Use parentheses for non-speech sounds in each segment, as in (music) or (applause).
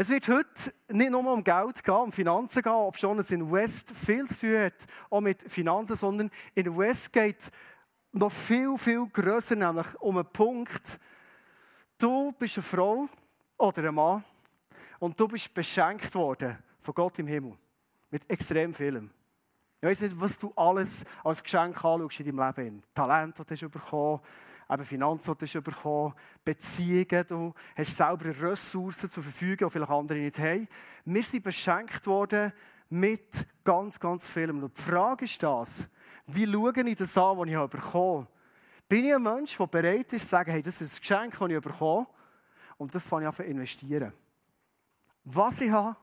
Es wird heute nicht nur um Geld gehen, um Finanzen gehen, ob schon es in West viel zu tun hat, auch mit Finanzen, sondern in West geht noch viel, viel grösser, nämlich um einen Punkt. Du bist eine Frau oder ein Mann und du bist beschenkt worden von Gott im Himmel. Mit extrem vielem. Ich weiß nicht, was du alles als Geschenk anschaust in deinem Leben. Talent, das du hast bekommen eben Finanzen, bekommen Beziehungen, du hast selber Ressourcen zur Verfügung, die vielleicht andere nicht haben. Wir sind beschenkt worden mit ganz, ganz vielem. Und die Frage ist das, wie schaue ich das an, was ich bekommen habe? Bin ich ein Mensch, der bereit ist, zu sagen, hey, das ist ein Geschenk, das ich bekommen und das fange ich an zu investieren. Was ich habe,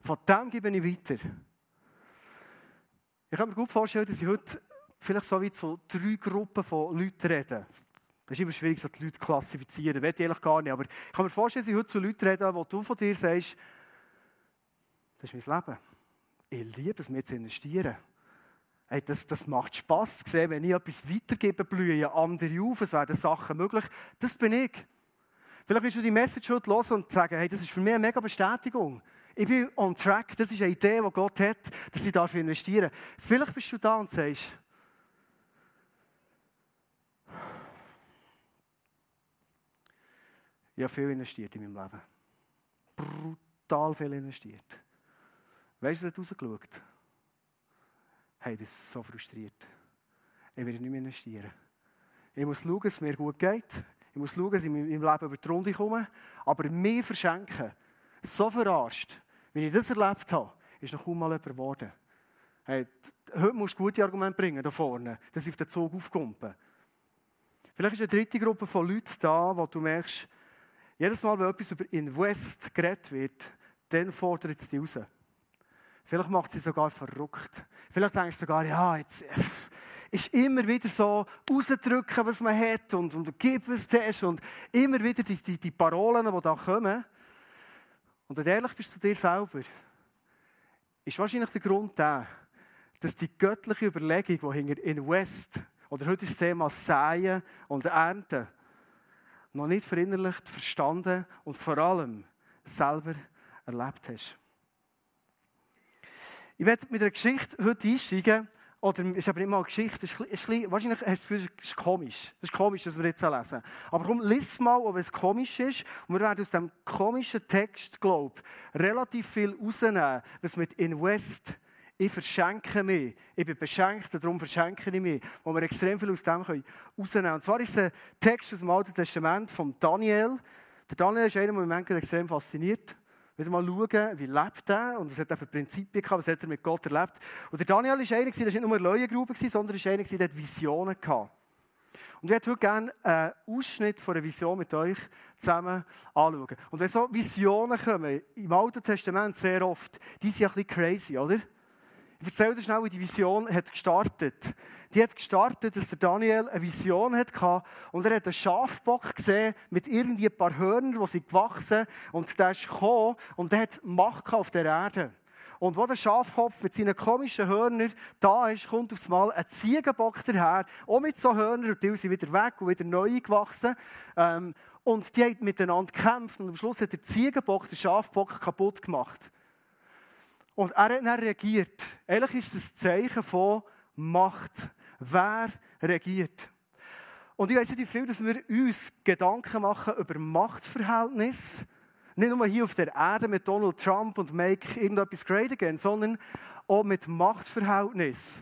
von dem gebe ich weiter. Ich kann mir gut vorstellen, dass ich heute vielleicht so wie zu drei Gruppen von Leuten rede. Das ist immer schwierig, so die Leute zu klassifizieren. Das will ich gar nicht. Aber ich kann mir vorstellen, dass ich heute zu Leuten rede, wo du von dir sagst, das ist mein Leben. Ich liebe es, mir zu investieren. Hey, das, das macht Spass zu sehen, wenn ich etwas weitergebe, blühen andere auf, es werden Sachen möglich. Das bin ich. Vielleicht willst du die Message heute hören und sagen, hey, das ist für mich eine mega Bestätigung. Ich bin on track, das ist eine Idee, die Gott hat, dass ich investieren darf. Vielleicht bist du da und sagst, ich habe viel investiert in meinem Leben. Brutal viel investiert. Weißt du, was rausgeschaut? Hey, ich bin so frustriert. Ich will nicht mehr investieren. Ich muss schauen, dass es mir gut geht. Ich muss schauen, dass ich in meinem Leben über die Runde komme. Aber mir verschenken, so verarscht, wie ich das erlebt habe, ist noch kaum mal jemand geworden. Hey, heute musst du gute Argumente bringen, da vorne, dass ich auf den Zug aufkomme. Vielleicht ist eine dritte Gruppe von Leuten da, wo du merkst, jedes Mal, wenn etwas über Invest geredet wird, dann fordert es dich raus. Vielleicht macht sie sogar verrückt. Vielleicht denkst du sogar, ja, jetzt äh, ist immer wieder so rausdrücken, was man hat und, und gib es das und immer wieder die, die, die Parolen, die da kommen. Und wenn du ehrlich bist zu dir selber, ist wahrscheinlich der Grund der, dass die göttliche Überlegung, die hinter in West, oder heute ist das Thema Säen und Ernten, noch nicht verinnerlicht, verstanden und vor allem selber erlebt hast. Ich werde mit einer Geschichte heute einsteigen, oder es ist aber nicht mal eine Geschichte, ist, ist, ist, wahrscheinlich hast du das Gefühl, es ist komisch. Es ist komisch, was wir jetzt lesen. Aber komm, lies mal, ob es komisch ist. Und wir werden aus diesem komischen Text, glaube ich, relativ viel rausnehmen, was mit Invest, ich verschenke mich, ich bin beschenkt, darum verschenke ich mich, wo wir extrem viel aus dem rausnehmen können. Und zwar ist es ein Text aus dem Alten Testament von Daniel. Der Daniel ist einer, der mich extrem fasziniert. Wieder mal schauen, wie lebt er und was hat er für Prinzipien gehabt, was hat er mit Gott erlebt. Und der Daniel ist einer, der nicht nur eine Leuengrube war, sondern ist einer, der Visionen hatte. Und ich würde heute gerne einen Ausschnitt von einer Vision mit euch zusammen anschauen. Und wenn so Visionen kommen, im Alten Testament sehr oft, die sind ein bisschen crazy, oder? Ich erzähle dir schnell, wie die Vision hat gestartet. Die hat gestartet, dass der Daniel eine Vision hatte und er hat einen Schafbock gesehen mit irgendwie ein paar Hörnern, die sind gewachsen und der ist gekommen und der hat Macht auf der Erde. Und wo der Schafhopf mit seinen komischen Hörnern da ist, kommt aufs Mal ein Ziegenbock daher, auch mit so Hörnern, und die sind wieder weg und wieder neu gewachsen. Ähm, und die haben miteinander gekämpft und am Schluss hat der Ziegenbock den Schafbock kaputt gemacht. Und er hat dann reagiert. Eigentlich ist ein Zeichen von Macht. Wer regiert? Und ich weiß nicht, wie viel dass wir uns Gedanken machen über Machtverhältnisse. Nicht nur hier auf der Erde mit Donald Trump und Make irgendetwas great again, sondern auch mit Machtverhältnis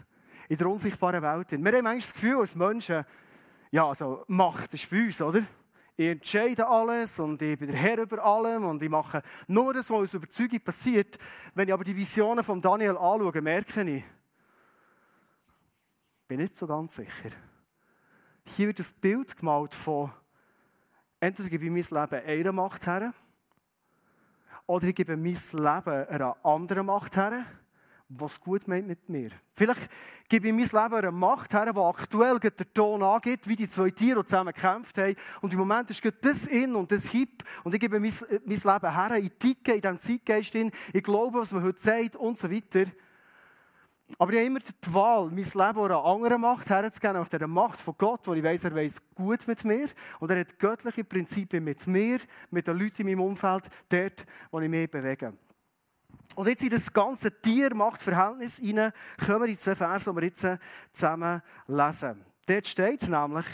in der unsichtbaren Welt. Wir haben manchmal das Gefühl, als Menschen, ja, also Macht ist bei uns, oder? Ich entscheide alles und ich bin der Herr über allem und ich mache nur das, was aus Überzeugung passiert. Wenn ich aber die Visionen von Daniel anschaue, merke ich, bin nicht so ganz sicher. Hier wird das Bild gemalt von, entweder gebe ich mein Leben einer Macht her, oder ich gebe mein Leben einer anderen Macht her was gut meint mit mir. Vielleicht gebe ich mein Leben einer Macht her, die aktuell der Ton angeht, wie die zwei Tiere zusammen gekämpft haben. Und im Moment ist das in und das hip. Und ich gebe mein, mein Leben her, ich ticke in diesem Zeitgeist in, ich glaube, was man heute sagt und so weiter. Aber ich habe immer die Wahl, mein Leben einer anderen Macht herzugeben, nach der Macht von Gott, wo ich weiß, er weiß gut mit mir. Und er hat göttliche Prinzipien mit mir, mit den Leuten in meinem Umfeld, dort, wo ich mich bewege. Und jetzt in das ganze Tier-Macht-Verhältnis hinein kommen die zwei Verse, die wir jetzt zusammen lesen. Dort steht nämlich,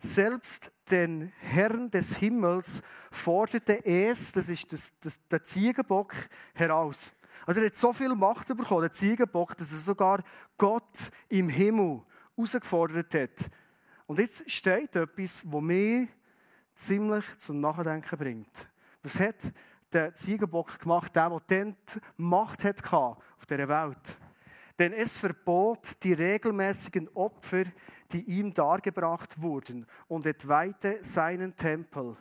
selbst den Herrn des Himmels forderte es, das ist das, das, der Ziegenbock, heraus. Also er hat so viel Macht bekommen, der Ziegenbock, dass er sogar Gott im Himmel herausgefordert hat. Und jetzt steht etwas, das mich ziemlich zum Nachdenken bringt. Was hat der Ziegenbock gemacht, der, der dann die Macht hatte auf dieser Welt? Denn es verbot die regelmäßigen Opfer, die ihm dargebracht wurden, und entweihte seinen Tempel.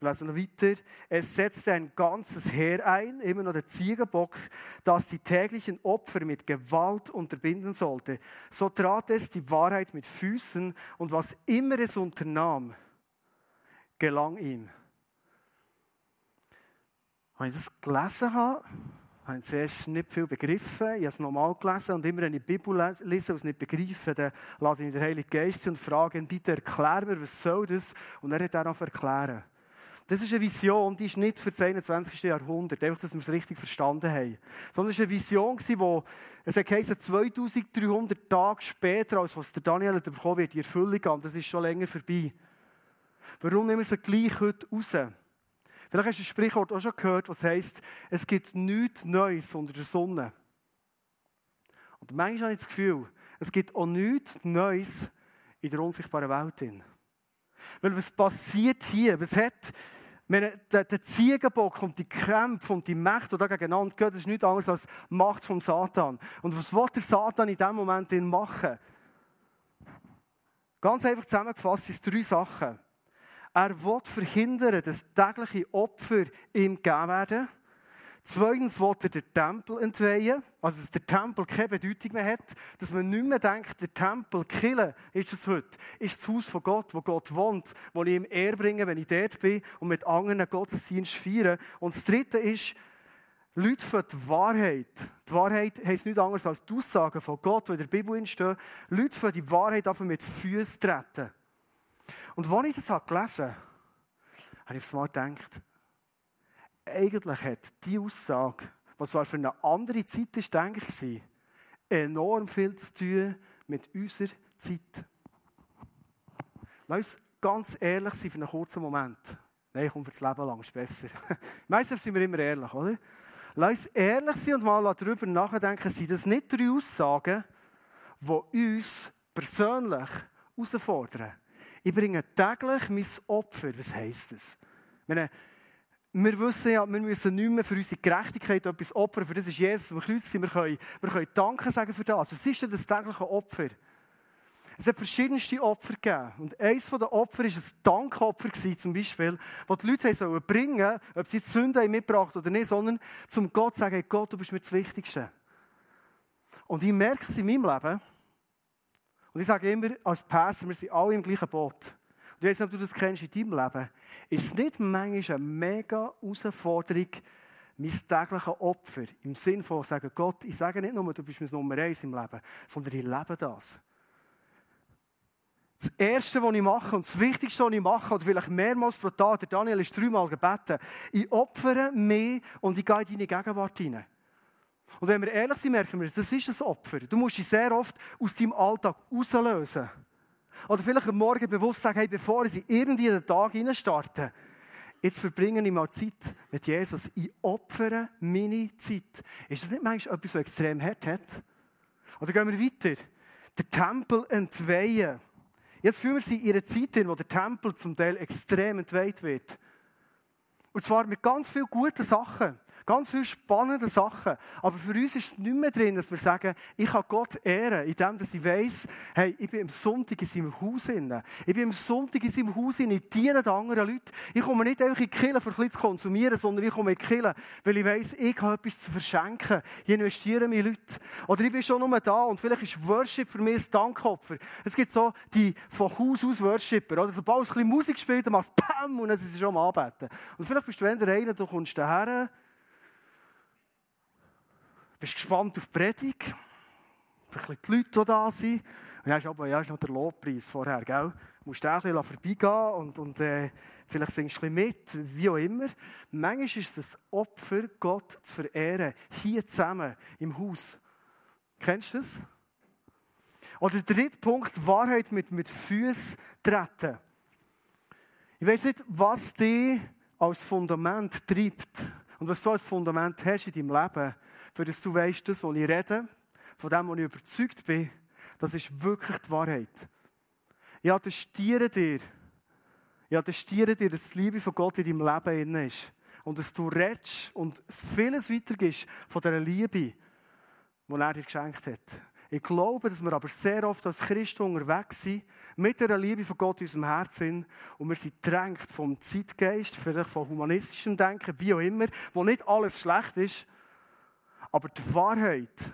Wir lesen noch weiter. Es setzte ein ganzes Heer ein, immer noch der Ziegenbock, das die täglichen Opfer mit Gewalt unterbinden sollte. So trat es die Wahrheit mit Füßen und was immer es unternahm, gelang ihm. Wenn ich das gelesen habe, habe ich zuerst nicht viel begriffen. Ich habe es nochmal gelesen und immer, wenn ich die Bibel lese und es nicht begreife, dann lade ich den Heiligen Geist und frage ihn, bitte erklär mir, was soll das? Und er hat auch erklären. Das ist eine Vision, die ist nicht für das 21. Jahrhundert, einfach, dass wir es richtig verstanden haben. Sondern es war eine Vision, die, es heisst, 2300 Tage später, als was der Daniel bekommen wird, die Erfüllung an. Das ist schon länger vorbei. Warum nehmen wir sie gleich heute raus? Vielleicht hast du ein Sprichwort auch schon gehört, das heisst, es gibt nichts Neues unter der Sonne. Und manchmal habe ich das Gefühl, es gibt auch nichts Neues in der unsichtbaren Welt. Weil was passiert hier? Was hat der, der Ziegenbock und die Kämpfe und die Mächte, die da gegeneinander gehen, das ist nichts anderes als Macht vom Satan. Und was will der Satan in diesem Moment machen? Ganz einfach zusammengefasst sind es drei Sachen. Er will verhindern, dass tägliche Opfer ihm gegeben werden. Zweitens will er den Tempel entweihen, also dass der Tempel keine Bedeutung mehr hat, dass man nicht mehr denkt, der Tempel, Kille ist es heute, ist das Haus von Gott, wo Gott wohnt, wo ich ihm Ehr bringe, wenn ich dort bin und mit anderen Gottesdienst feiere. Und das Dritte ist, Leute für die Wahrheit. Die Wahrheit heisst nichts anderes als die Aussagen von Gott, die in der Bibel stehen. Leute für die Wahrheit einfach mit Füßen treten. Und als ich das gelesen habe, habe ich aufs Mal gedacht, eigentlich hat diese Aussage, was zwar für eine andere Zeit ist, denke ich, enorm viel zu tun mit unserer Zeit. Lass uns ganz ehrlich sein für einen kurzen Moment. Nein, ich komme für das Leben lang, ist besser. (laughs) Meistens sind wir immer ehrlich, oder? Lass uns ehrlich sein und mal darüber nachdenken, sind das nicht drei Aussagen, die uns persönlich herausfordern? Ich bringe täglich mein Opfer. Was heisst das? Meine, wir wissen ja, wir müssen nicht mehr für unsere Gerechtigkeit etwas opfern. Für das ist Jesus am Kreuz. Wir können, wir können Danke sagen für das. Was ist denn das tägliche Opfer? Es hat verschiedenste Opfer gegeben. Und eines der Opfer war ein Dankopfer, zum Beispiel, das die Leute sollen bringen ob sie die Sünde mitgebracht oder nicht, sondern zum Gott sagen, hey Gott, du bist mir das Wichtigste. Und ich merke es in meinem Leben, und ich sage immer als Pastor, wir sind alle im gleichen Boot. Und ich weiß nicht, ob du das kennst in deinem Leben. Ist es nicht manchmal eine mega Herausforderung, mein tägliches Opfer, im Sinne von sagen, Gott, ich sage nicht nur, du bist mein Nummer eins im Leben, sondern ich lebe das. Das Erste, was ich mache, und das Wichtigste, was ich mache, oder vielleicht mehrmals pro Tag, der Daniel ist dreimal gebeten, ich opfere mich und ich gehe in deine Gegenwart hinein. Und wenn wir ehrlich sind, merken wir, das ist ein Opfer. Du musst dich sehr oft aus deinem Alltag rauslösen. Oder vielleicht am Morgen bewusst sagen, hey, bevor ich irgendwie in den Tag starte, jetzt verbringe ich mal Zeit mit Jesus. Ich opfere meine Zeit. Ist das nicht manchmal etwas, was extrem hart hat? Oder gehen wir weiter? Der Tempel entweihen. Jetzt fühlen wir sie in einer Zeit in, wo der Tempel zum Teil extrem entweiht wird. Und zwar mit ganz vielen guten Sachen. Ganz viele spannende Sachen. Aber für uns ist es nicht mehr drin, dass wir sagen, ich kann Gott ehren, indem ich weiss, hey, ich bin am Sonntag in seinem Haus. Inne. Ich bin am Sonntag in seinem Haus, inne. ich diene den anderen Leuten. Ich komme nicht einfach in die Kirche, um ein zu konsumieren, sondern ich komme in die Kirche, weil ich weiss, ich habe etwas zu verschenken. Ich investiere meine Leute. Oder ich bin schon nur da und vielleicht ist Worship für mich ein Dankopfer. Es gibt so die von Haus aus Worshipper. Oder sobald es ein bisschen Musik spielt, dann machst du PAM und dann sind sie schon am Anbeten. Und vielleicht bist du wenn der eine, du kommst daher, bist gespannt auf die Predigt, vielleicht die Leute, die da sind. Und dann aber ja, ist noch der Lobpreis vorher, gell? Du musst auch ein bisschen vorbeigehen und, und äh, vielleicht singst du ein bisschen mit, wie auch immer. Manchmal ist es das Opfer, Gott zu verehren, hier zusammen im Haus. Kennst du das? Oder der dritte Punkt, Wahrheit mit, mit Füßen treten. Ich weiß nicht, was dich als Fundament treibt und was du als Fundament hast in deinem Leben, für das du weißt, das, was ich rede, von dem, was ich überzeugt bin, das ist wirklich die Wahrheit. Ich attestiere dir, ich attestiere dir, dass die Liebe von Gott in deinem Leben ist. Und dass du redest und vieles weitergibst von dieser Liebe, die er dir geschenkt hat. Ich glaube, dass wir aber sehr oft als Christen unterwegs sind, mit der Liebe von Gott in unserem Herzen und wir sind drängt vom Zeitgeist, vielleicht vom humanistischen Denken, wie auch immer, wo nicht alles schlecht ist, aber die Wahrheit,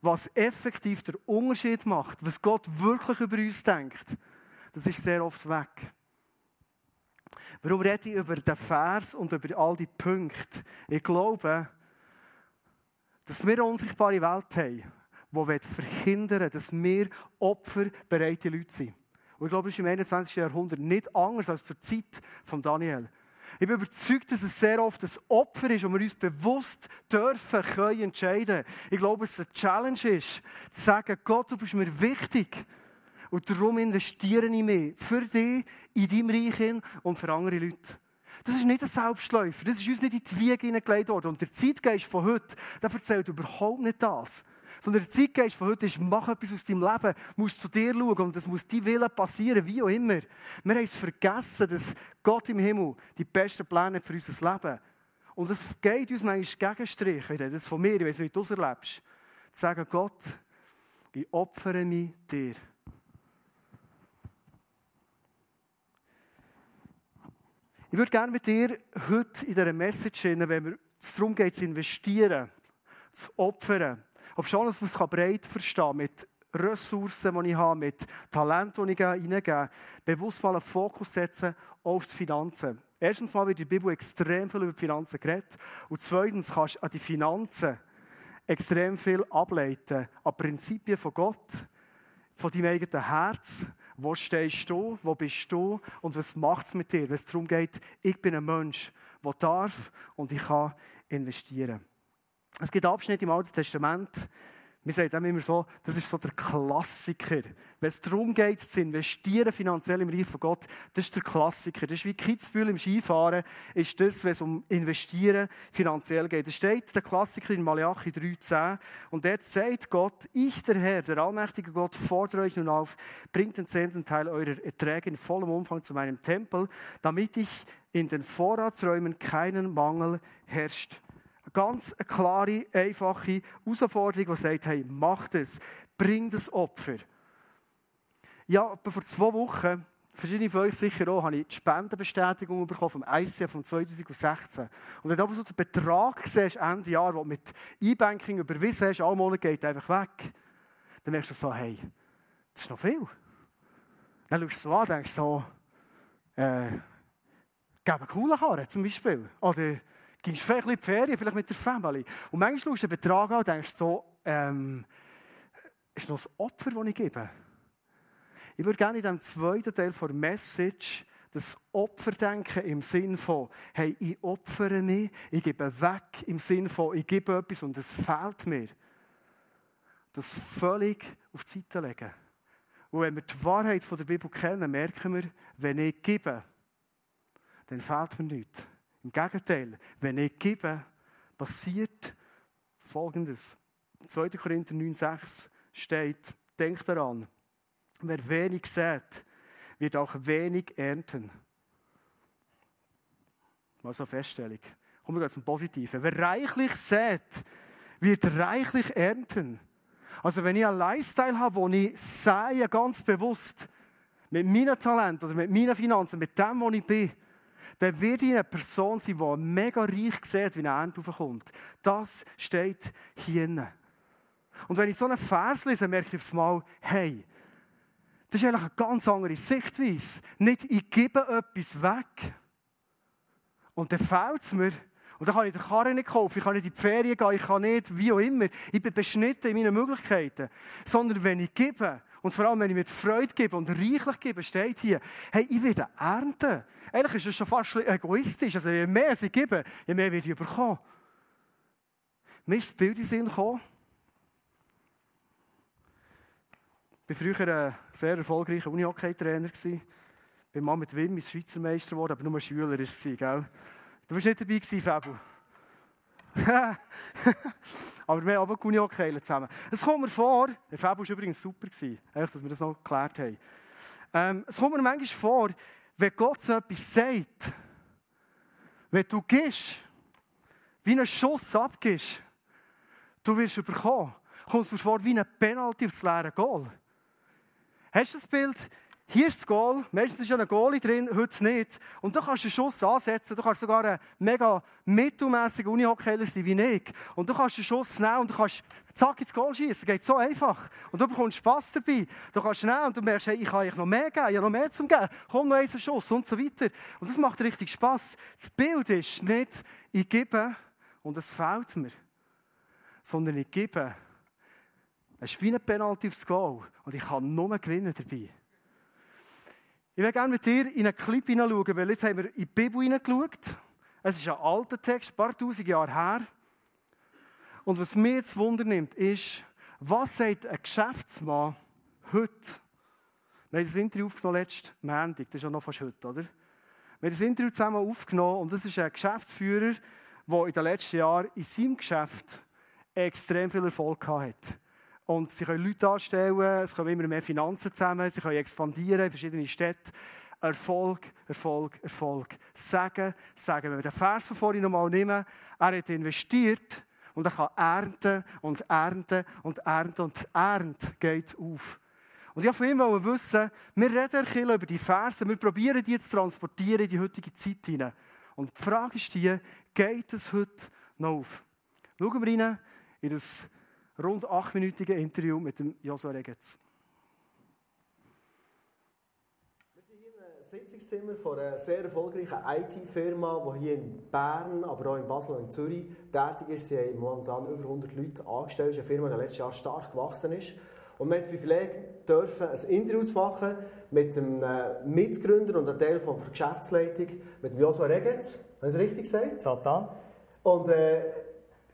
was effektiv der Unterschied macht, was Gott wirklich über uns denkt, das ist sehr oft weg. Warum rede ich über den Vers und über all die Punkte? Ich glaube, dass wir eine unsichtbare Welt haben, die verhindern will, dass wir opferbereite Leute sind. Und ich glaube, das ist im 21. Jahrhundert nicht anders als zur Zeit von Daniel. Ich bin überzeugt, dass es sehr oft ein Opfer ist, und wir uns bewusst dürfen, können entscheiden. Ich glaube, dass es eine Challenge ist, zu sagen, Gott, du bist mir wichtig. Und darum investiere ich mehr für dich, in deinem Reich und für andere Leute. Das ist nicht ein Selbstläufer. Das ist uns nicht in die Wiege hineingelegt worden. Und der Zeitgeist von heute, der erzählt überhaupt nicht das. Sondern der Zeitgeist von heute ist, mach etwas aus deinem Leben, musst zu dir schauen und es muss dein Wille passieren, wie auch immer. Wir haben es vergessen, dass Gott im Himmel die besten Pläne für unser Leben Und es geht uns manchmal Gegenstrich, ich rede das von mir, ich weiß nicht, wie du es erlebst, zu sagen, Gott, ich opfere mich dir. Ich würde gerne mit dir heute in dieser Message, wenn es darum geht, zu investieren, zu opfern, ob schon, dass man es breit verstehen kann, mit Ressourcen, die ich habe, mit Talent, die ich hineingebe, bewusst mal einen Fokus setzen auf die Finanzen. Erstens mal wird in der Bibel extrem viel über die Finanzen geredet. Und zweitens kannst du an die Finanzen extrem viel ableiten, an Prinzipien von Gott, von deinem eigenen Herz. Wo stehst du? Wo bist du? Und was macht es mit dir? Wenn es darum geht, ich bin ein Mensch, der darf und ich kann investieren. Es gibt Abschnitte im Alten Testament, wir sagen immer so, das ist so der Klassiker. Wenn es darum geht, zu investieren finanziell im Reich von Gott, das ist der Klassiker. Das ist wie Kitzbühel im Skifahren, ist das, wenn es um Investieren finanziell geht. Es steht der Klassiker in Malachi 3,10 und dort sagt Gott, ich der Herr, der allmächtige Gott, fordere euch nun auf, bringt den zehnten Teil eurer Erträge in vollem Umfang zu meinem Tempel, damit ich in den Vorratsräumen keinen Mangel herrscht ganz klare, einfache Herausforderung, die sagt, hey, mach das, bring das Opfer. Ja, vor zwei Wochen, verschiedene von euch sicher auch, habe ich die Spendenbestätigung bekommen vom ICF von 2016. Und wenn du aber so den Betrag siehst, Ende Jahr, den du mit E-Banking überwiesen hast, alle Monate geht einfach weg, dann merkst du so, hey, das ist noch viel. Dann schaust du so an und denkst so, äh, geben Karren zum Beispiel. Oder gehst vielleicht in die Ferien, vielleicht mit der Family. Und manchmal schaust du den Betrag an und denkst so, ähm, ist noch das Opfer, das ich gebe? Ich würde gerne in diesem zweiten Teil der Message das Opferdenken im Sinn von, hey, ich opfere mich, ich gebe weg, im Sinn von, ich gebe etwas und es fehlt mir. Das völlig auf die Seite legen. Und wenn wir die Wahrheit von der Bibel kennen, merken wir, wenn ich gebe, dann fehlt mir nichts. Im Gegenteil, wenn ich gebe, passiert Folgendes. 2. Korinther 9,6 steht, denkt daran, wer wenig sät, wird auch wenig ernten. Mal so eine Feststellung. Kommen wir zum Positiven. Wer reichlich sät, wird reichlich ernten. Also wenn ich einen Lifestyle habe, wo ich sehe, ganz bewusst, mit meinem Talent oder mit meinen Finanzen, mit dem, wo ich bin, dann wird ich eine Person sein, die mega reich sieht, wie eine Ernte aufkommt. Das steht hier. Und wenn ich so einen Vers lese, merke ich aufs Mal, hey, das ist eigentlich eine ganz andere Sichtweise. Nicht, ich gebe etwas weg und dann fehlt es mir Und dann kann ich die Karre nicht kaufen, ich kann nicht in die Ferien gehen, ich kann nicht, wie auch immer. Ich bin beschnitten in meinen Möglichkeiten. Sondern wenn ich gebe, und vor allem wenn ich mit Freude gebe und reichlich gebe, steht hier, hey, ich werde ernten. Eigentlich ist das schon fast egoistisch. Also je mehr ich gebe, je mehr werde ich bekommen. Mir ist das Bild in Sinn gekommen. Ich war früher ein sehr erfolgreicher Unihockey-Trainer. Ich bin mal mit ins Schweizer Meister geworden, aber nur Schüler war es. Du warst nicht dabei, Fabu. (laughs) aber wir haben auch Unihockey zusammen. Es kommt mir vor, der Fabu war übrigens super, eigentlich, dass wir das noch geklärt haben. Ähm, es kommt mir manchmal vor, wenn Gott so etwas sagt, wenn du gehst, wie einen Schuss abgibst, du wirst überkommen, kommst du mir vor wie ein Penalty auf das leere Goal. Hast du das Bild? Hier ist das Goal, meistens ist ja ein Goalie drin, heute nicht. Und du kannst einen Schuss ansetzen, du kannst sogar ein mega mittelmäßiger Unihockeyler sein wie ich. Und du kannst einen Schuss nehmen und du kannst zack ins Goal schießen. geht so einfach. Und du bekommst Spass dabei. Du kannst nehmen und du merkst, hey, ich kann eigentlich noch mehr geben, ich habe noch mehr zum geben. Komm noch einen Schuss und so weiter. Und das macht richtig Spass. Das Bild ist nicht, ich gebe und es fehlt mir. Sondern ich gebe es ist wie ein Penalty aufs Goal. Und ich kann nur gewinnen dabei. Ich will gerne mit dir in einen Clip hineinschauen, weil jetzt haben wir in die Bibel hineingeschaut. Es ist ein alter Text, ein paar tausend Jahre her. Und was mir jetzt Wunder nimmt, ist, was sagt ein Geschäftsmann heute? Wir haben das Interview aufgenommen letzten Montag, das ist ja noch fast heute, oder? Wir haben das Interview zusammen aufgenommen und das ist ein Geschäftsführer, der in den letzten Jahren in seinem Geschäft extrem viel Erfolg hatte. Und sie können Leute anstellen, es kommen immer mehr Finanzen zusammen, sie können expandieren in verschiedene Städte. Erfolg, Erfolg, Erfolg. Sagen, sagen. Wenn wir den Vers von vorhin nochmal nehmen, er hat investiert und er kann ernten und ernten und ernten und die Ernte geht auf. Und ich wollte von ihm wissen, wir reden ein über die Verse, wir probieren die zu transportieren in die heutige Zeit hinein. Und die Frage ist die, geht es heute noch auf? Schauen wir rein in das rund achtminütigen Interview mit dem Joshua Regetz. Wir sind hier im Sitzungszimmer von einer sehr erfolgreichen IT-Firma, die hier in Bern, aber auch in Basel und in Zürich tätig ist. Sie haben momentan über 100 Leute angestellt. Es ist eine Firma, die letztes Jahr stark gewachsen ist. Und wir haben das Privileg, dürfen ein Interview zu machen mit einem äh, Mitgründer und einem Teil von der Geschäftsleitung, mit dem Joshua Regetz. Haben Sie richtig gesagt? Total. Und äh,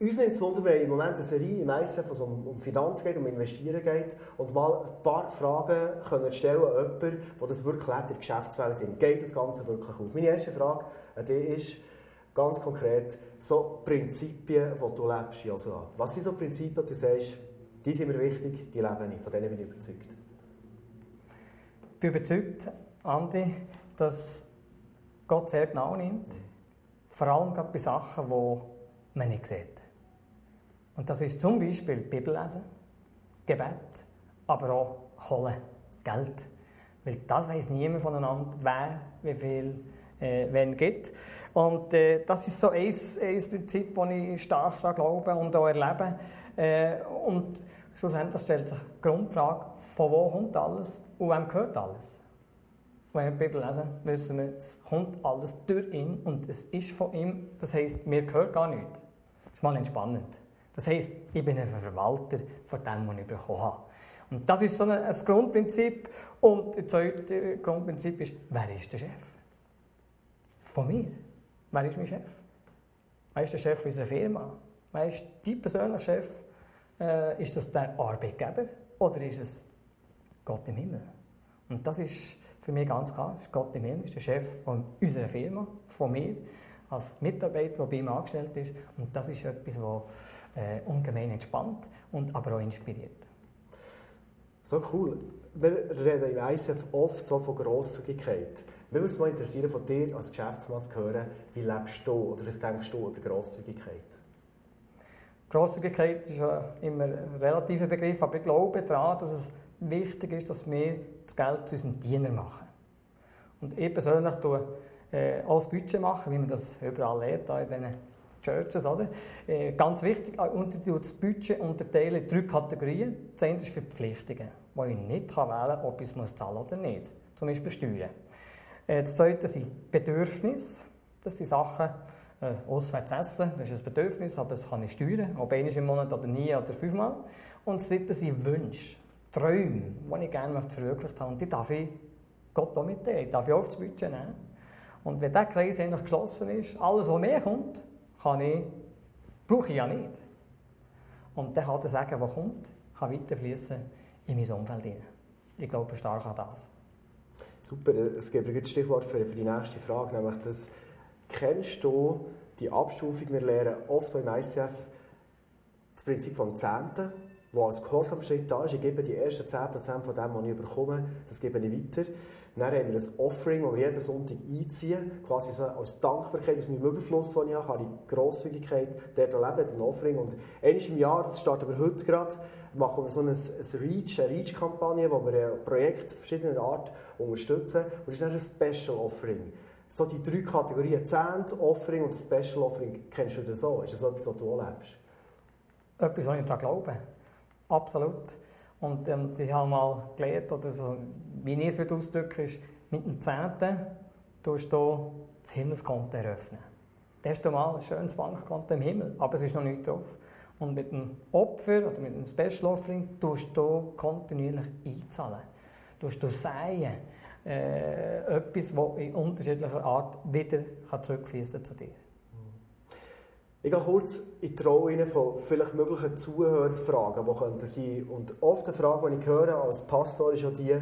uns nimmt es Wunder, haben im Moment eine Serie im ISF, wo es um, um Finanzen geht, um Investieren geht und mal ein paar Fragen können stellen an jemanden, der das wirklich lebt in der Geschäftswelt. Ist. Geht das Ganze wirklich auf? Meine erste Frage an dich ist ganz konkret so Prinzipien, die du lebst, Joshua. Was sind so Prinzipien, die du sagst, die sind mir wichtig, die lebe ich, von denen bin ich überzeugt? Ich bin überzeugt, Andi, dass Gott sehr genau nimmt, vor allem bei Sachen, die man nicht sieht. Und das ist zum Beispiel Bibellesen, Gebet, aber auch Kohle, Geld. Weil das weiß niemand voneinander, wer wie viel äh, wen gibt. Und äh, das ist so ein, ein Prinzip, das ich stark daran glaube und auch erlebe. Äh, und schlussendlich stellt sich die Grundfrage, von wo kommt alles und wem gehört alles? Wenn wir die Bibel lesen, wissen wir, es kommt alles durch ihn und es ist von ihm. Das heisst, mir gehört gar nichts. Das ist mal entspannend. Das heisst, ich bin ein Verwalter von dem, was ich bekommen habe. Und das ist so ein, ein Grundprinzip. Und das zweite Grundprinzip ist, wer ist der Chef? Von mir. Wer ist mein Chef? Wer ist der Chef unserer Firma? Wer ist dein persönlicher Chef? Äh, ist das der Arbeitgeber oder ist es Gott im Himmel? Und das ist für mich ganz klar, ist Gott im Himmel ist der Chef von unserer Firma, von mir, als Mitarbeiter, der bei ihm angestellt ist. Und das ist etwas, was äh, ungemein entspannt und aber auch inspiriert. So cool. Wir reden im ISF oft so von Grosszügigkeit. Mich würde mal interessieren, von dir als Geschäftsmann zu hören, wie lebst du oder was denkst du über Grosszügigkeit? Grosszügigkeit ist ja immer ein relativer Begriff, aber ich glaube daran, dass es wichtig ist, dass wir das Geld zu unserem Diener machen. Und ich persönlich tue äh, das Budget machen, wie man das überall lernt, in diesen Churches, oder? Äh, ganz wichtig, äh, unter das Budget unterteilen in drei Kategorien. Das eine ist Verpflichtungen, wo ich nicht wählen kann, ob ich es zahlen muss oder nicht. Zum Beispiel Steuern. Äh, das zweite sind Bedürfnisse. Das sind Sachen, äh, auswärts essen. Das ist ein Bedürfnis, aber das kann ich steuern, ob einmal im Monat oder nie oder fünfmal. Und das dritte sind Wünsche, Träume, die ich gerne verwirklicht habe. Und die darf ich Gott auch mitteilen, darf ich aufs Budget nehmen. Und wenn dieser Kreis eigentlich geschlossen ist, alles, was mehr kommt, kann ich, brauche ich ja nicht. Und dann kann der Sagen, was kommt, kann weiterfließen in mein Umfeld hinein. Ich glaube stark an das. Super, es gibt ein Stichwort für, für die nächste Frage, nämlich das, kennst du die Abstufung, wir lernen oft im ICF das Prinzip vom Zehnten, wo als Gehorsamschritt da ist, ich gebe die ersten 10% von dem, was ich bekomme, das gebe ich weiter. Dann haben wir ein Offering, das wir jeden Sonntag einziehen, quasi so als Dankbarkeit aus meinem Überfluss, den ich habe, ich Grosszügigkeit dort erleben, ein Offering. Und einmal im Jahr, das starten wir heute gerade, machen wir so ein, ein Reach, eine Reach-Kampagne, wo wir ein Projekt verschiedener Art unterstützen. Und das ist dann ein Special Offering. So die drei Kategorien, Zehnt, Offering und Special Offering, kennst du das so? Ist das etwas, was du erlebst? Etwas, was ich daran glaube. Absolut. Und ähm, ich habe mal gelernt, oder so, wie ich es ausdrücken ist, mit dem Zehnten tust du das Himmelskonto eröffnen. Das hast du mal ein schönes Bankkonto im Himmel, aber es ist noch nicht drauf. Und mit dem Opfer oder mit dem Special Offering tust du kontinuierlich einzahlen. Tust du säen, äh, etwas, das in unterschiedlicher Art wieder zurückfließen zu dir. Ich gehe kurz in die Rolle von vielleicht möglichen Zuhörerfragen, die könnten sein. Und oft eine Frage, die ich höre als Pastor, ist auch die,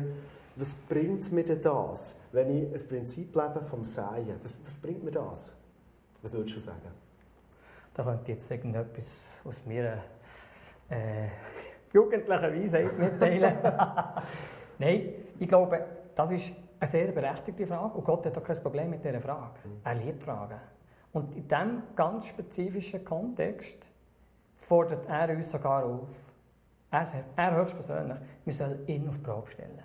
was bringt mir denn das, wenn ich ein Prinzip lebe vom Säen? Was, was bringt mir das? Was würdest du sagen? Da könnte ich jetzt irgendetwas aus meiner äh, (laughs) jugendlichen Weisheit mitteilen. (laughs) Nein, ich glaube, das ist eine sehr berechtigte Frage und Gott hat auch kein Problem mit dieser Frage. Er liebt Fragen. Und in diesem ganz spezifischen Kontext fordert er uns sogar auf, er, er höchstpersönlich, wir sollen ihn auf die Probe stellen.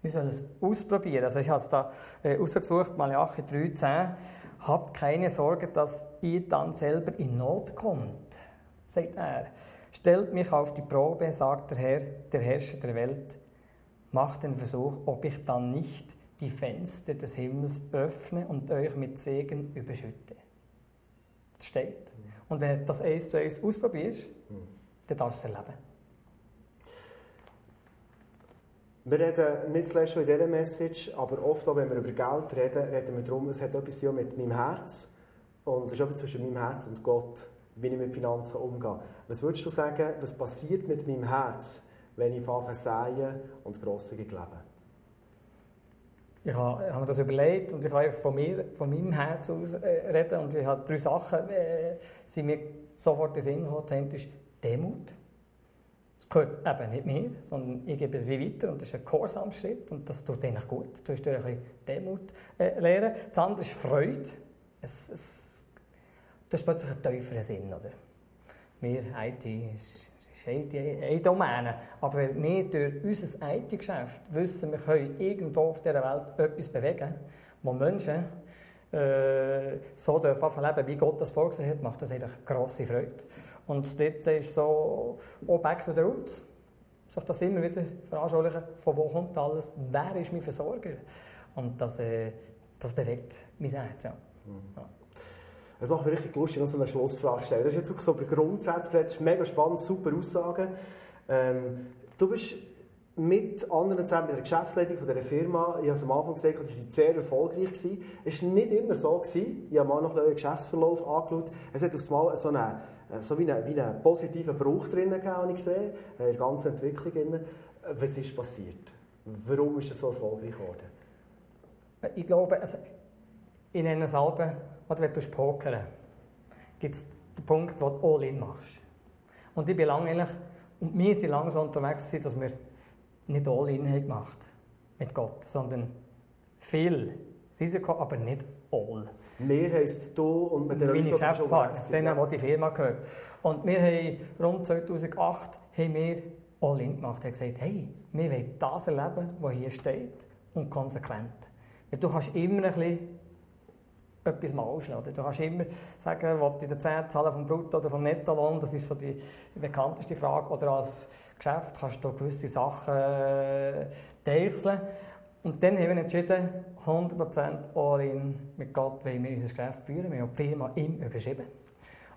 Wir sollen es ausprobieren. Also ich habe es da äh, ausgesucht, Malachi 3,10. Habt keine Sorge, dass ihr dann selber in Not kommt, sagt er. Stellt mich auf die Probe, sagt der Herr, der Herrscher der Welt. Macht den Versuch, ob ich dann nicht die Fenster des Himmels öffne und euch mit Segen überschütte. Das steht. Und wenn du das eins zu eins ausprobierst, dann darfst du es erleben. Wir reden nicht zuletzt schon in dieser Message, aber oft auch, wenn wir über Geld reden, reden wir darum, es hat etwas mit meinem Herz und es ist etwas zwischen meinem Herz und Gott, wie ich mit Finanzen umgehe. Was würdest du sagen, was passiert mit meinem Herz, wenn ich anfange säen und grosszügig lebe? Ich habe, habe, mir das überlegt und ich kann von mir, von meinem Herz aus äh, reden und ich habe drei Sachen, äh, sind mir sofort in den Sinn gekommen. Ist Demut. Das gehört eben nicht mir, sondern ich gebe es wie weiter und das ist ein Gehorsamschritt und das tut eigentlich gut. Du hast ein bisschen Demut äh, lernen. Das andere ist Freude. Es, es, das ist plötzlich ein tieferen Sinn, oder? Mir, IT, ist ist eine Domäne. Aber wenn wir durch unser IT-Geschäft wissen, wir können irgendwo auf dieser Welt etwas bewegen, wo Menschen äh, so dürfen leben, wie Gott das vorgesehen hat, macht das einfach grosse Freude. Und dort ist so, oh, back to the roots. Sich das immer wieder veranschaulichen, von wo kommt alles, wer ist mein Versorger. Und das, äh, das bewegt mein Herz. Ja. Mhm. Ja. Das macht mich richtig lustig, noch so eine Schlussfrage stellen. Das ist jetzt wirklich so über Grundsätze geredet. Das ist mega spannend, super Aussagen. Ähm, du bist mit anderen zusammen, mit der Geschäftsleitung von dieser Firma, ich habe es am Anfang gesagt, sie waren sehr erfolgreich. Gewesen. Es war nicht immer so. Gewesen. Ich habe mal noch einen Geschäftsverlauf angeschaut. Es hat aufs Mal so einen, so wie einen, wie einen positiven Bruch drin gegeben, ich gesehen, in der ganzen Entwicklung. Was ist passiert? Warum ist es so erfolgreich geworden? Ich glaube, also, ich nenne es Alben oder wenn du pokern gibt es den Punkt, wo du All-In machst. Und ich bin lange eigentlich, und wir sind lange so unterwegs, dass wir nicht All-In gemacht haben mit Gott, sondern viel Risiko, aber nicht All. Mehr heisst du und mit der Meine Geschäftspartner, denen, ja. die Firma gehört. Und wir haben rund 2008 haben wir All-In gemacht. Wir haben gesagt, hey, wir wollen das erleben, was hier steht und konsequent. Du kannst immer ein bisschen etwas mal ausschlagen. Du kannst immer sagen, was in der 10 zahlen vom Brutto oder vom Nettolohn, das ist so die bekannteste Frage. Oder als Geschäft kannst du gewisse Sachen äh, deichseln. Und dann haben wir entschieden, 100% All-in mit Gott wollen wir unser Geschäft führen. Wir haben die Firma ihm überschrieben.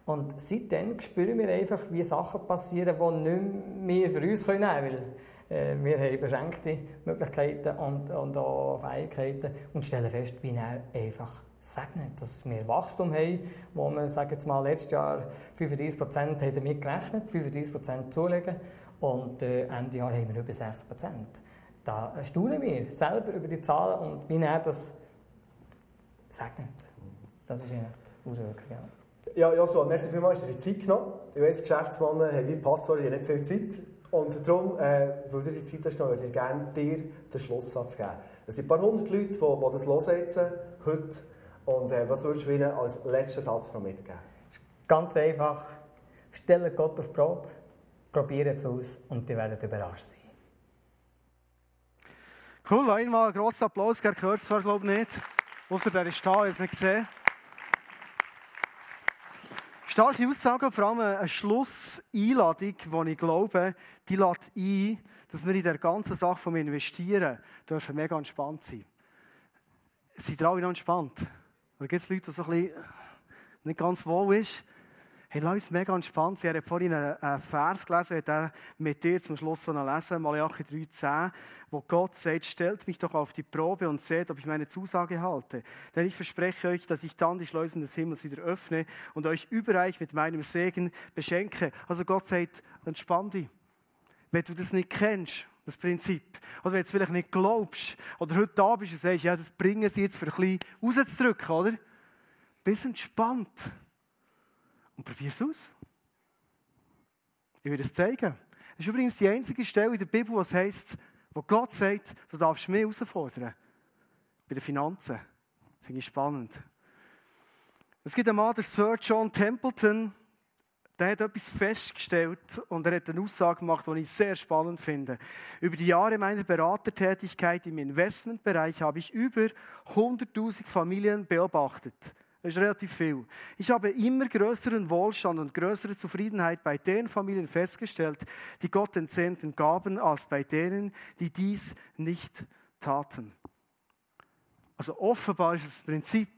Und seitdem spüren wir einfach, wie Sachen passieren, die nicht mehr für uns können. Weil äh, wir haben beschränkte Möglichkeiten und, und auch Fähigkeiten und stellen fest, wie er einfach segnet. Dass wir Wachstum haben, wo wir, sagen jetzt mal, letztes Jahr 35% haben damit gerechnet, 35% zulegen und äh, Ende Jahr haben wir über 60%. Da staunen wir selber über die Zahlen und wie er das segnet. Das ist eine Auswirkung. Ja. Ja, Joshua, merci vielmals, dass du dir Zeit genommen Ich weiss, Geschäftsmann haben wie Pastor hier nicht viel Zeit. Und darum, äh, weil du die Zeit hast, würde ich gerne dir den Schlusssatz geben. Es sind ein paar hundert Leute, die, die das hören heute. Und äh, was würdest du ihnen als letzten Satz noch mitgeben? Ganz einfach. Stellen Gott auf die Probe, probieren es aus und die werden überrascht sein. Cool, einmal einen grossen Applaus. Gerd gehört es zwar, glaube ich, nicht. Außer der ist da, ich habe es nicht gesehen. Starke Aussage, vor allem eine Schlusseinladung, die ich glaube, die lädt ein, dass wir in der ganzen Sache vom Investieren dürfen mega entspannt sein. Seid ihr alle noch entspannt? Oder gibt es Leute, die so ein bisschen nicht ganz wohl sind? Hey, uns mega entspannt. Er hat vorhin einen Vers gelesen, ich mit dir zum Schluss noch lesen, Malachi 3,10, wo Gott sagt, stellt mich doch auf die Probe und seht, ob ich meine Zusage halte. Denn ich verspreche euch, dass ich dann die Schleusen des Himmels wieder öffne und euch überreich mit meinem Segen beschenke. Also Gott sagt, entspann dich. Wenn du das nicht kennst, das Prinzip, oder wenn du es vielleicht nicht glaubst, oder heute da bist und sagst, ja, das bringen sie jetzt für ein bisschen rauszudrücken, oder? Bist entspannt. Und probier es aus. Ich will es zeigen. Das ist übrigens die einzige Stelle in der Bibel, was heißt, wo Gott sagt, du darfst mich herausfordern. Bei den Finanzen. Finde ich spannend. Es gibt einen Mann, der Sir John Templeton, der hat etwas festgestellt und er hat eine Aussage gemacht, die ich sehr spannend finde. Über die Jahre meiner Beratertätigkeit im Investmentbereich habe ich über 100.000 Familien beobachtet. Das ist relativ viel. Ich habe immer größeren Wohlstand und größere Zufriedenheit bei den Familien festgestellt, die Gott den Zehnten gaben, als bei denen, die dies nicht taten. Also offenbar ist das Prinzip,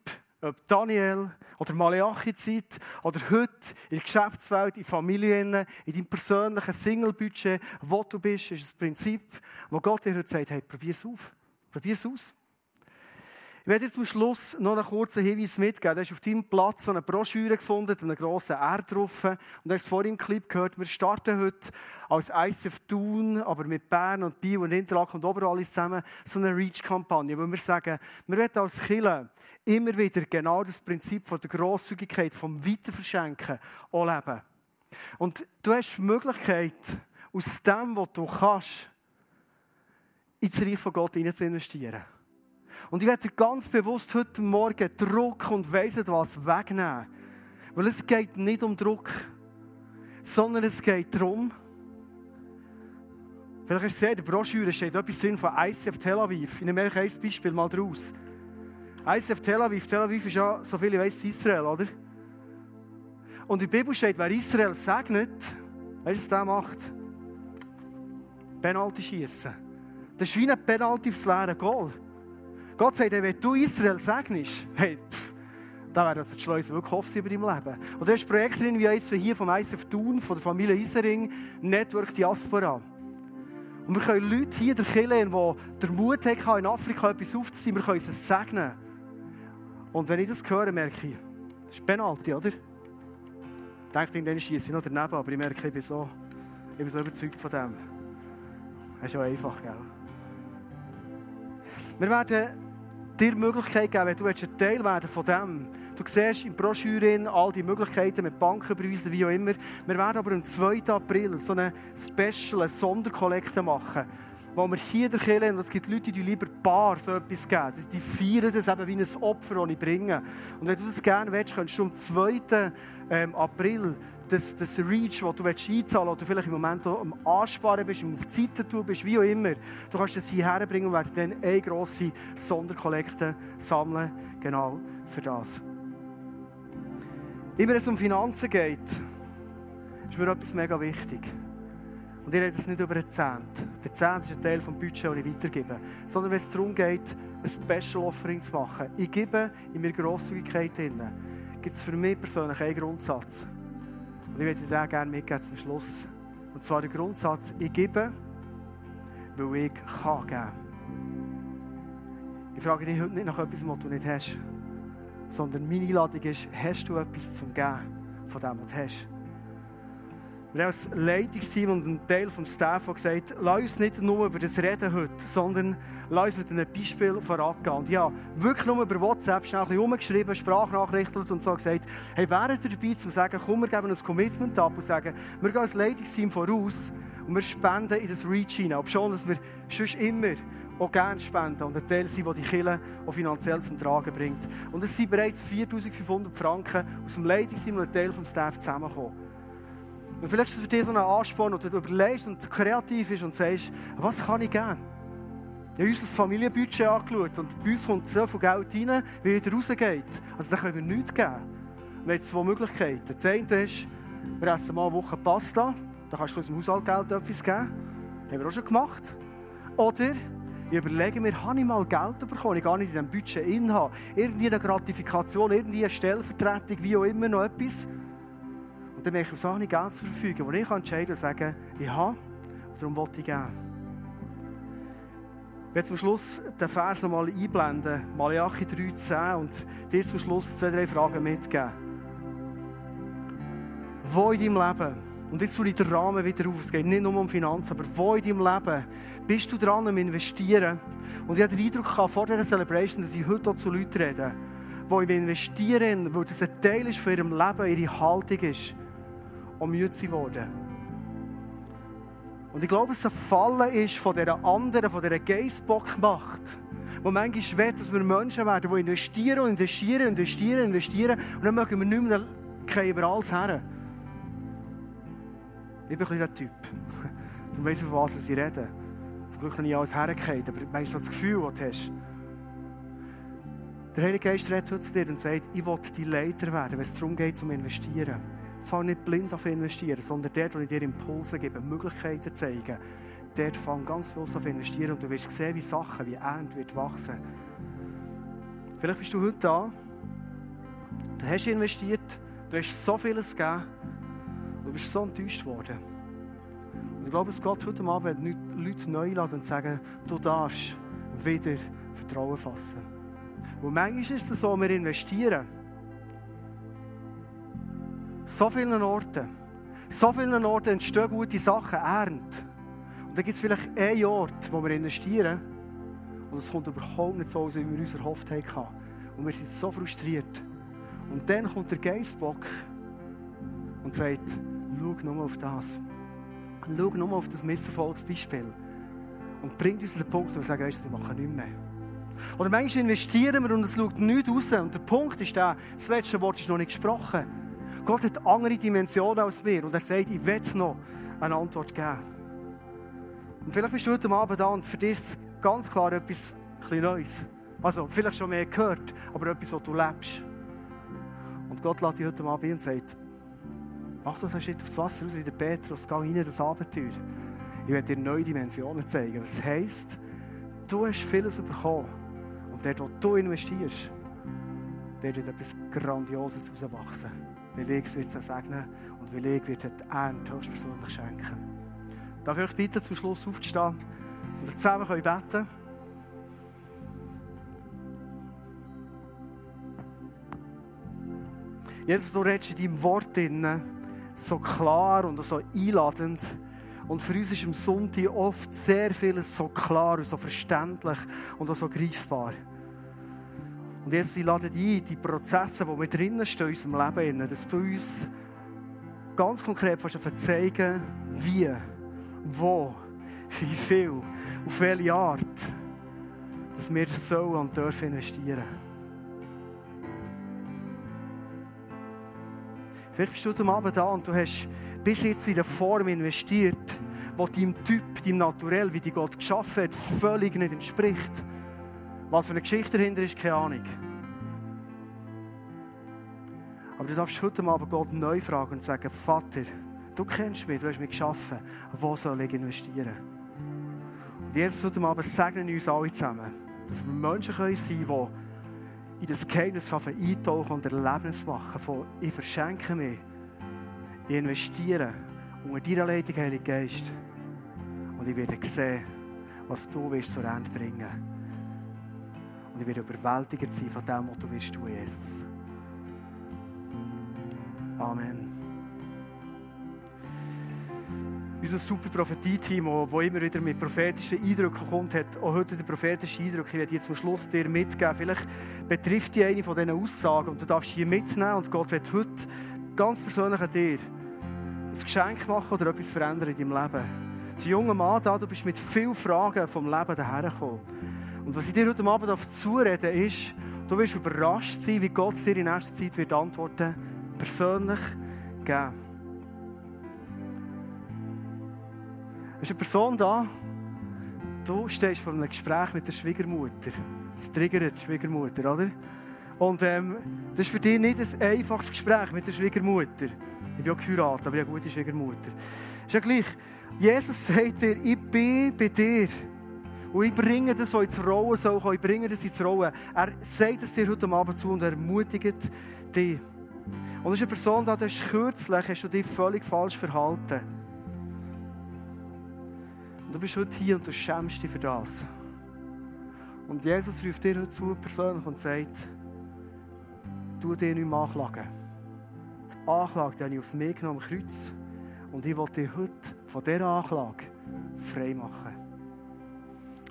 ob Daniel oder Malachi-Zeit oder heute in der Geschäftswelt, in Familien, in deinem persönlichen Single-Budget, wo du bist, ist das Prinzip, wo Gott dir heute sagt, hey, probier es auf, probier es aus. Ich werde dir zum Schluss noch einen kurzen Hinweis mitgeben. Du hast auf deinem Platz so eine Broschüre gefunden, einen grossen R drauf. Und du hast vorhin im Clip gehört, wir starten heute als ICF Thun, aber mit Bern und Bio und Interlaken und Oberallis zusammen so eine Reach-Kampagne, wo wir sagen, wir werden als Killer immer wieder genau das Prinzip von der Grosszügigkeit, vom Weiterverschenken auch leben. Und du hast die Möglichkeit, aus dem, was du kannst, ins Reich von Gott zu investieren. Und ich werde ganz bewusst heute Morgen Druck und weiss was wegnehmen. Weil es geht nicht um Druck, sondern es geht darum, vielleicht hast du gesehen, in der Broschüre steht etwas drin von ICF Tel Aviv. Ich nehme euch ein Beispiel mal draus. ICF Tel Aviv, Tel Aviv ist ja, so viel ich weiss, Israel, oder? Und in der Bibel steht, wer Israel segnet, weißt du, was der macht? Penalty schießen. Das ist wie ein Penalty aufs leere Goal. Gott sagt, wenn du Israel segnest, hey, pff, dann wäre das die Schleuse wirklich Hoffs über dein Leben. Und da ist Projekt drin, wie eins hier vom ISF Thun, von der Familie Isering, Network Diaspora. Und wir können Leute hier der Kirche, die den Mut haben, in Afrika etwas aufzuziehen, wir können sie segnen. Und wenn ich das höre, merke ich, das ist Penalty, oder? Ich denke, dann schieße ich noch daneben, aber ich merke, ich bin so, ich bin so überzeugt von dem. Das ist ja einfach, gell? Wir werden dir die Möglichkeit geben, wenn du ein Teil werden von dem Du siehst in Broschüren all die Möglichkeiten mit Banküberweisen, wie auch immer. Wir werden aber am 2. April so eine Special, eine Sonderkollekte machen, wo wir hier der Kirche, und es gibt Leute, die lieber Bar so etwas geben, die feiern das eben wie ein Opfer, das ich bringe. Und wenn du das gerne willst, kannst du am 2. Ähm, April das, das Reach, das du einzahlen willst, oder vielleicht im Moment am Ansparen bist, auf die Seite tun bist, wie auch immer, du kannst das hierher bringen und werden dann eine grosse Sonderkollekte sammeln, genau für das. Immer wenn es um Finanzen geht, ist mir etwas mega wichtig. Und ich rede jetzt nicht über einen Zehnt. Der Zehnt ist ein Teil des Budgets, das ich weitergebe. Sondern wenn es darum geht, ein Special Offering zu machen. Ich gebe in meiner Grosszügigkeit drin. Gibt es für mich persönlich einen Grundsatz. Und ich möchte dir gerne mitgeben zum Schluss. Und zwar der Grundsatz, ich gebe, weil ich kann geben. Ich frage dich heute nicht nach etwas, was du nicht hast. Sondern meine Einladung ist, hast du etwas zum Geben von dem, was du hast? Wir haben als Leitungsteam und ein Teil des Staff gesagt, lass uns nicht nur über das reden heute, sondern lass uns mit einem Beispiel vorabgehen. Und ja, wirklich nur über WhatsApp schnell ein bisschen umgeschrieben, Sprachnachrichten und so gesagt, hey, wären ihr dabei zu sagen, komm, wir geben ein Commitment ab und sagen, wir gehen als Leitungsteam voraus und wir spenden in das Reach hinein. Ob schon, dass wir immer auch gerne spenden und ein Teil sind, der die Kirche auch finanziell zum Tragen bringt. Und es sind bereits 4500 Franken aus dem Leitungsteam und ein Teil vom Staff zusammengekommen. Und vielleicht ist es für dich so ein Ansporn, oder du überlegst und kreativ bist und sagst, was kann ich geben? Ich habe unser Familienbudget angeschaut und bei uns kommt so viel Geld rein, wie wieder rausgeht. Also da können wir nichts geben. Wir haben zwei Möglichkeiten. Das eine ist, wir essen mal eine Woche Pasta, da kannst du aus dem Haushaltgeld etwas geben. Das haben wir auch schon gemacht. Oder ich überlege mir, habe ich mal Geld bekommen, ich gar nicht in diesem Budget inhabe. Irgendwie eine Gratifikation, irgendwie eine Stellvertretung, wie auch immer, noch etwas. Und dann möchte ich Sachen Geld zur Verfügung, wo ich entscheiden und sagen, ich habe und darum wollte ich geben. Ich werde zum Schluss den Vers noch mal einblenden, Malachi 3,10 und dir zum Schluss zwei, drei Fragen mitgeben. Wo in deinem Leben, und jetzt tue ich den Rahmen wieder auf, es geht nicht nur um Finanzen, aber wo in deinem Leben bist du dran am Investieren? Und ich habe den Eindruck gehabt, vor dieser Celebration, dass ich heute auch zu Leuten rede, die investieren, weil das ein Teil ist von ihrem Leben, ihre Haltung ist auch müde geworden. Und ich glaube, es ein Fallen ist von dieser anderen, von dieser Geissbockmacht, wo manchmal will, dass wir Menschen werden, die investieren und investieren, investieren, investieren und dann mögen wir nicht mehr, dann über alles her. Ich bin ein der Typ. (laughs) Du weißt, von was ich rede. Zum Glück noch nicht alles hergekriegt, aber meinst du das Gefühl, das du hast? Der Heilige Geist redet heute zu dir und sagt, ich will die Leiter werden, wenn es darum geht, zum Investieren fang nicht blind auf investieren, sondern dort, wo ich dir Impulse gebe, Möglichkeiten zeigen, dort fang ganz bewusst auf investieren und du wirst sehen, wie Sachen, wie Ernte wird wachsen. Vielleicht bist du heute da, du hast investiert, du hast so vieles gegeben du bist so enttäuscht worden. Und ich glaube, es geht heute Abend Leute neu laden und sagen, du darfst wieder Vertrauen fassen. Und manchmal ist es so, wir investieren, so vielen Orten. So vielen Orten entstehen gute Sachen, Ernte. Und dann gibt es vielleicht einen Ort, wo wir investieren und es kommt überhaupt nicht so aus, wie wir uns erhofft haben. Und wir sind so frustriert. Und dann kommt der Geissbock und sagt, schau nur auf das. Schau nur auf das Misserfolgsbeispiel. Und bringt uns den Punkt, wo wir sagen, wir machen nichts mehr. Oder manchmal investieren wir und es schaut nichts raus. Und der Punkt ist der, das letzte Wort ist noch nicht gesprochen. Gott hat andere Dimensionen als wir und er sagt, ich will noch eine Antwort geben. Und vielleicht bist du heute Abend da und für dich ganz klar etwas Neues. Also, vielleicht schon mehr gehört, aber etwas, was du lebst. Und Gott lädt dich heute Abend und sagt, mach doch einen Schritt aufs Wasser raus wie der Petrus, geh rein in das Abenteuer. Ich werde dir neue Dimensionen zeigen. Was heisst, du hast vieles bekommen. Und dort, wo du investierst, dort wird etwas Grandioses herauswachsen. Ich wird es segnen und ich wird die Ernte höchstpersönlich schenken. Darf ich euch bitten, zum Schluss aufzustehen, dass wir zusammen beten können? Jetzt, du redest in deinem Wort so klar und so einladend. Und für uns ist am Sonntag oft sehr vieles so klar und so verständlich und auch so greifbar. Und jetzt ich lade dich ein, die Prozesse, die wir drinnen stehen in unserem Leben, dass du uns ganz konkret zeigen wie, wo, wie viel, auf welche Art, dass wir so und dürfen investieren. Vielleicht bist du heute Abend da und du hast bis jetzt in der Form investiert, die deinem Typ, deinem Naturell, wie die Gott geschaffen hat, völlig nicht entspricht. Was für eine Geschichte dahinter ist, keine Ahnung. Aber du darfst heute Abend Gott neu fragen und sagen, Vater, Du kennst mich, du hast mich geschaffen. Wo soll ich investieren? Und Jesus heute Abend segnen uns alle zusammen, dass wir Menschen können sein können, die in das Geheimnis eintauchen und Erlebnis machen von ich verschenke mich, ich investiere unter deiner Leitung, Heilige Geist. Und ich werde sehen, was du willst zur Ende bringen. Und ich werde überwältigt sein von dem, was du willst tun, Jesus. Amen. Unser super Prophetie-Team, das immer wieder mit prophetischen Eindrücken kommt, hat auch heute den prophetischen Eindruck. Ich werde jetzt zum Schluss dir mitgeben. Vielleicht betrifft dich eine von diesen Aussagen und du darfst hier mitnehmen und Gott wird heute ganz persönlich an dir ein Geschenk machen oder etwas verändern in deinem Leben. Als junger Mann da, du bist mit vielen Fragen vom Leben dahergekommen. Und was ich dir heute Abend zureden ist, du wirst überrascht sein, wie Gott dir in nächster Zeit wird Antworten persönlich geben. Es ist eine Person da, du stehst vor einem Gespräch mit der Schwiegermutter. Das triggert die Schwiegermutter, oder? Und ähm, das ist für dich nicht ein einfaches Gespräch mit der Schwiegermutter. Ich bin auch geheiratet, aber ich habe eine gute Schwiegermutter. Ist ja gleich. Jesus sagt dir, ich bin bei dir. Und ich bringe das, was ins Rollen soll, ich bringe das ins Rollen. Er sagt es dir heute Abend zu und er ermutigt dich. Und es ist eine Person, die hast kürzlich hast du dich völlig falsch verhalten. Und du bist heute hier und du schämst dich für das. Und Jesus ruft dir heute zu persönlich und sagt, tu dir nicht mehr anklagen. Die Anklage die habe ich auf mich genommen Kreuz. Und ich will dich heute von dieser Anklage frei machen.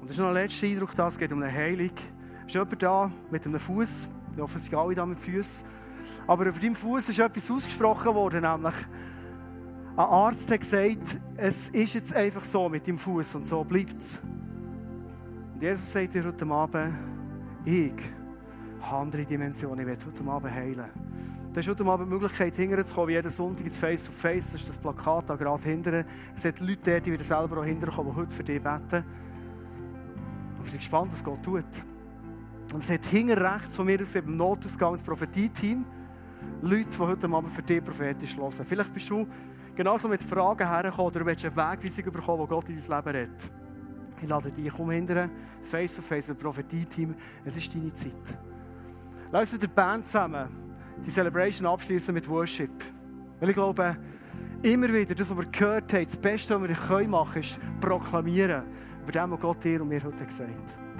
Und das ist noch ein letzter Eindruck, es geht um eine Heilung. Ist jemand da mit einem Fuß? Ich hoffe, es sind alle da mit Füßen. Aber über deinem Fuß ist etwas ausgesprochen worden, nämlich ein Arzt hat gesagt, es ist jetzt einfach so mit dem Fuß und so bleibt es. Und Jesus sagt dir heute Abend, ich habe andere Dimensionen, ich werde heute Abend heilen. Du hast heute Abend die Möglichkeit, hinterher zu kommen, wie jeden Sonntag ins Face-to-Face. Das ist das Plakat da gerade hinten. Es hat Leute dort, die wieder selber auch hinterher kommen, die heute für dich beten. Und wir sind gespannt, was Gott tut. Und es hat hinten rechts von mir aus eben Notausgang das Prophetie-Team. Leute, die heute Abend für dich prophetisch hören. Vielleicht bist du genauso mit Fragen hergekommen oder du willst eine Wegweisung bekommen, die Gott in dein Leben hat. Ich lade dich, komm hinterher, Face-to-Face, ein Prophetie-Team. Es ist deine Zeit. Lass uns mit der Band zusammen die Celebration abschließen mit Worship. Weil ich glaube, immer wieder, das, was wir gehört haben, das Beste, was wir machen können, ist proklamieren über dem, was Gott dir und mir heute gesagt hat.